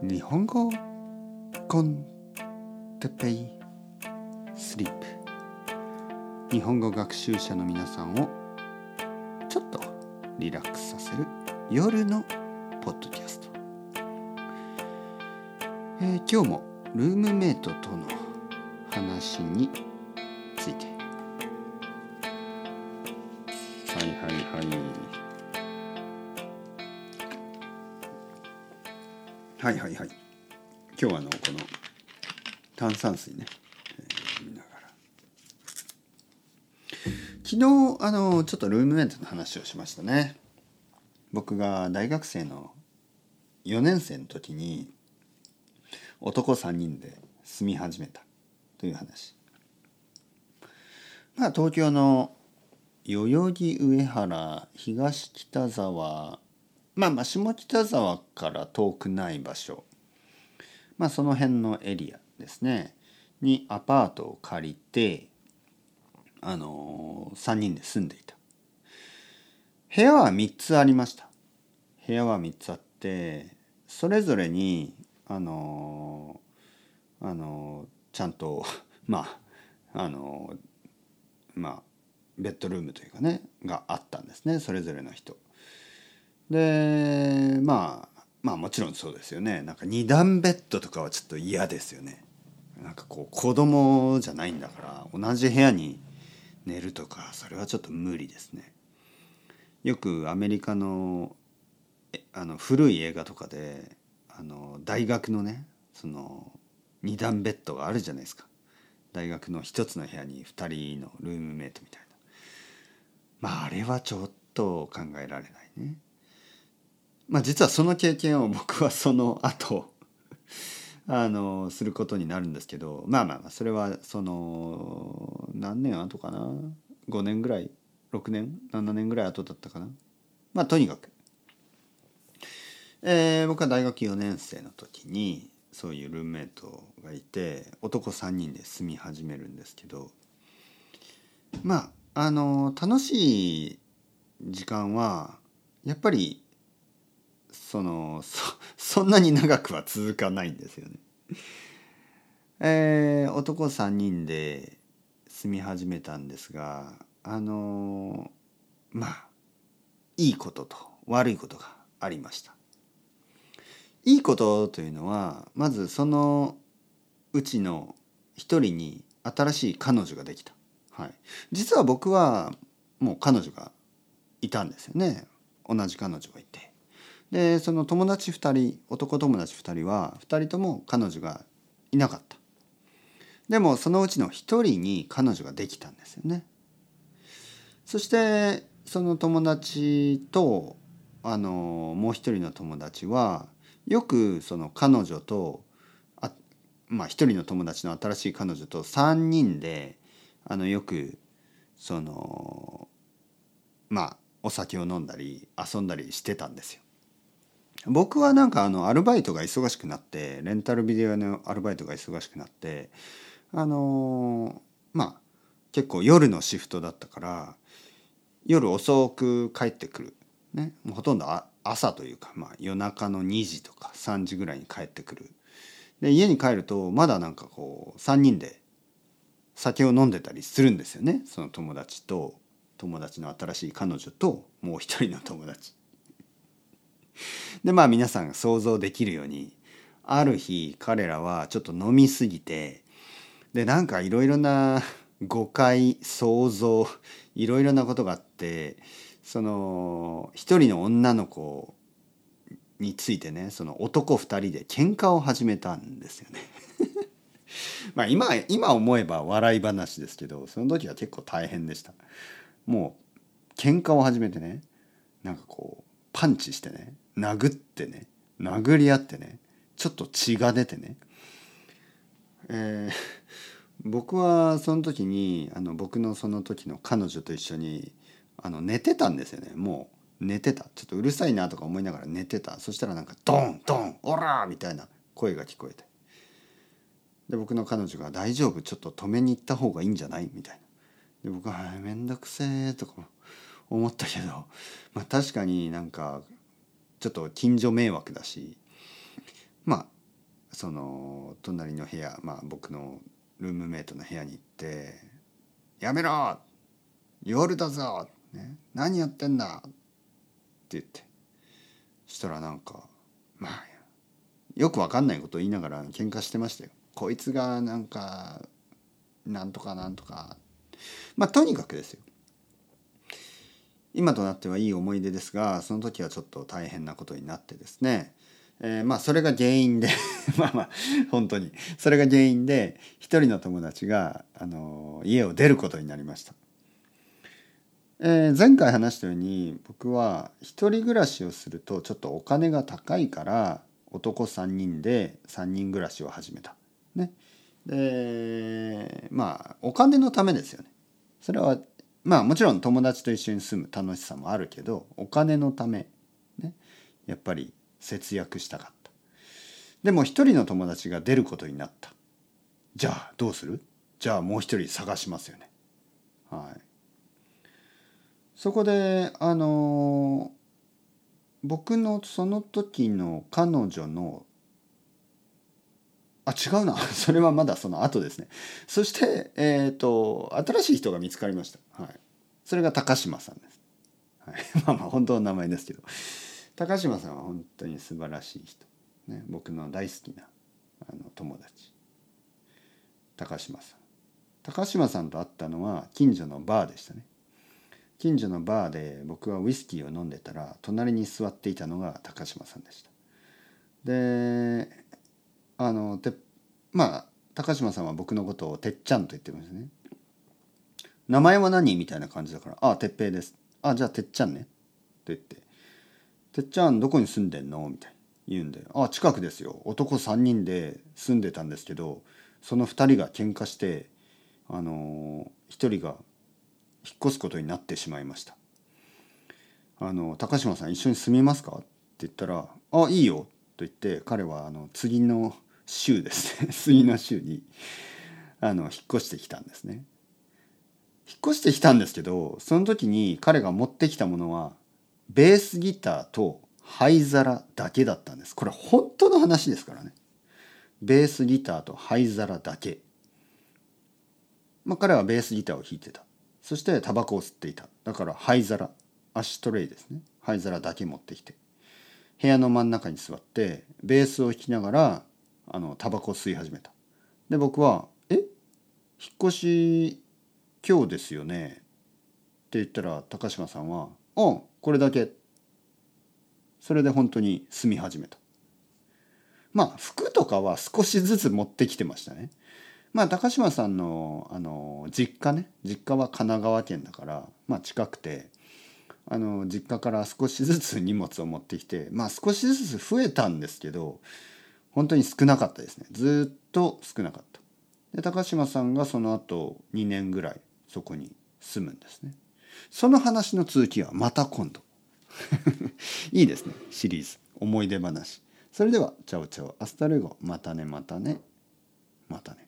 日本語コンテペイスリープ日本語学習者の皆さんをちょっとリラックスさせる夜のポッドキャスト、えー今日もルームメイトとの話について。はいはいはい。はいはいはい。今日はあのこの炭酸水ね、えー見ながら。昨日あのちょっとルームメイトの話をしましたね。僕が大学生の4年生の時に男3人で住み始めたという話。まあ東京の代々木上原東北沢まあまあ下北沢から遠くない場所。まあその辺のエリアですね。にアパートを借りてあの3人で住んでいた。部屋は3つありました。部屋は3つあってそれぞれにあのあのちゃんと まああのまあベッドルームというかねがあったんですね。それぞれの人。でまあまあもちろんそうですよねなんか二段ベッドとかはちょっと嫌ですよね。なんかこう子供じゃないんだから同じ部屋に寝るとかそれはちょっと無理ですね。よくアメリカのあの古い映画とかであの大学のねその二段ベッドがあるじゃないですか大学の一つの部屋に2人のルームメイトみたいなまああれはちょっと考えられないねまあ実はその経験を僕はその後 あのすることになるんですけどまあまあまあそれはその何年後かな？5年ぐらい？6年？7年ぐらい後だったかな？まあとにかく。えー僕は大学4年生の時にそういうルームメイトがいて男3人で住み始めるんですけどまああの楽しい時間はやっぱりそのそそんなに長くは続かないんですよね。えー男3人で住み始めたんですがあのまあいいことと悪いことがありました。いいことというのはまずそのうちの一人に新しい彼女ができた、はい、実は僕はもう彼女がいたんですよね同じ彼女がいてでその友達2人男友達2人は2人とも彼女がいなかったでもそのうちの1人に彼女ができたんですよねそしてその友達とあのもう一人の友達はよくその彼女とあまあ一人の友達の新しい彼女と3人であのよくそのまあお酒を飲んだり遊んだりしてたんですよ。僕はなんかあのアルバイトが忙しくなってレンタルビデオのアルバイトが忙しくなってあのまあ結構夜のシフトだったから夜遅く帰ってくる、ね、もうほとんど朝というか、まあ、夜中の2時とか3時ぐらいに帰ってくる。で家に帰るとまだなんかこう3人で酒を飲んでたりするんですよね。その友達と友達の新しい彼女ともう一人の友達。でまあ皆さん想像できるようにある日彼らはちょっと飲みすぎてでなんかいろいろな 誤解想像いろいろなことがあってその一人の女の子についてねその男2人で喧嘩を始めたんですよね。まあ今今思えば笑い話ですけどその時は結構大変でした。もう喧嘩を始めてねなんかこうパンチしてね殴ってね殴り合ってねちょっと血が出てね、えー 僕はその時にあの僕のその時の彼女と一緒にあの寝てたんですよね。もう寝てた。ちょっとうるさいなとか思いながら寝てた。そしたらなんかドンドンオラー！みたいな声が聞こえて。で僕の彼女が「大丈夫？ちょっと止めに行った方がいいんじゃない?」みたいな。で僕は「面倒くせえ」とか思ったけど、まあ、確かになんかちょっと近所迷惑だしまあその隣の部屋まあ僕のルームメイトの部屋に行って「やめろ夜だぞ、ね、何やってんだ!」って言ってそしたらなんかまあよくわかんないことを言いながら喧嘩してましたよ。こいつがなんかなんとかなんとかまあとにかくですよ今となってはいい思い出ですがその時はちょっと大変なことになってですねえー、まあそれが原因で まあまあ本当にそれが原因で一人の友達が、あの家を出ることになりました。えー、前回話したように僕は一人暮らしをするとちょっとお金が高いから男3人で3人暮らしを始めた。ね。でまあお金のためですよね。それはまあもちろん友達と一緒に住む楽しさもあるけどお金のため、ね、やっぱり節約したかった。でも一人の友達が出ることになった。じゃあどうする？じゃあもう一人探しますよね。はい。そこであの僕のその時の彼女のあ違うな。それはまだその後ですね。そしてえっ、ー、と新しい人が見つかりました。はい。それが高島さんです、はい、まあまあ本当の名前ですけど。高島さんは本当に素晴らしい人、ね、僕の大好きなあの友達。高島さん。高島さんと会ったのは近所のバーでしたね。近所のバーで僕はウイスキーを飲んでたら隣に座っていたのが高島さんでした。であのてまあ高島さんは僕のことをてっちゃんと言ってますね。名前は何？みたいな感じだから「ああてっぺいです」「ああじゃあてっちゃんね」と言って。てっちゃんどこに住んでんの?」みたいに言うんで「ああ近くですよ。男3人で住んでたんですけどその2人が喧嘩してあのー、1人が引っ越すことになってしまいました」あの「高島さん一緒に住みますか?」って言ったら「あいいよ」と言って彼はあの次の週ですね。次の週にあの引っ越してきたんですね。引っ越してきたんですけどその時に彼が持ってきたものはベースギターと灰皿だけだったんです。これ本当の話ですからね。ベースギターと灰皿だけ。まあ彼はベースギターを弾いてた。そしてタバコを吸っていた。だから灰皿アシトレイですね。灰皿だけ持ってきて。部屋の真ん中に座ってベースを弾きながらあのタバコ吸い始めた。で僕は「え？引っ越し今日ですよね?」って言ったら高島さんは「うんこれだけそれで本当に住み始めた。まあ服とかは少しずつ持ってきてましたね。まあ高島さんのあの実家ね実家は神奈川県だからまあ近くてあの実家から少しずつ荷物を持ってきてまあ少しずつ増えたんですけど本当に少なかったですね。ずっと少なかった。で高島さんがその後2年ぐらいそこに住むんですね。その話の続きはまた今度。いいですね。シリーズ。思い出話。それではチャオチャオ。 Hasta luego。またねまたね。またね。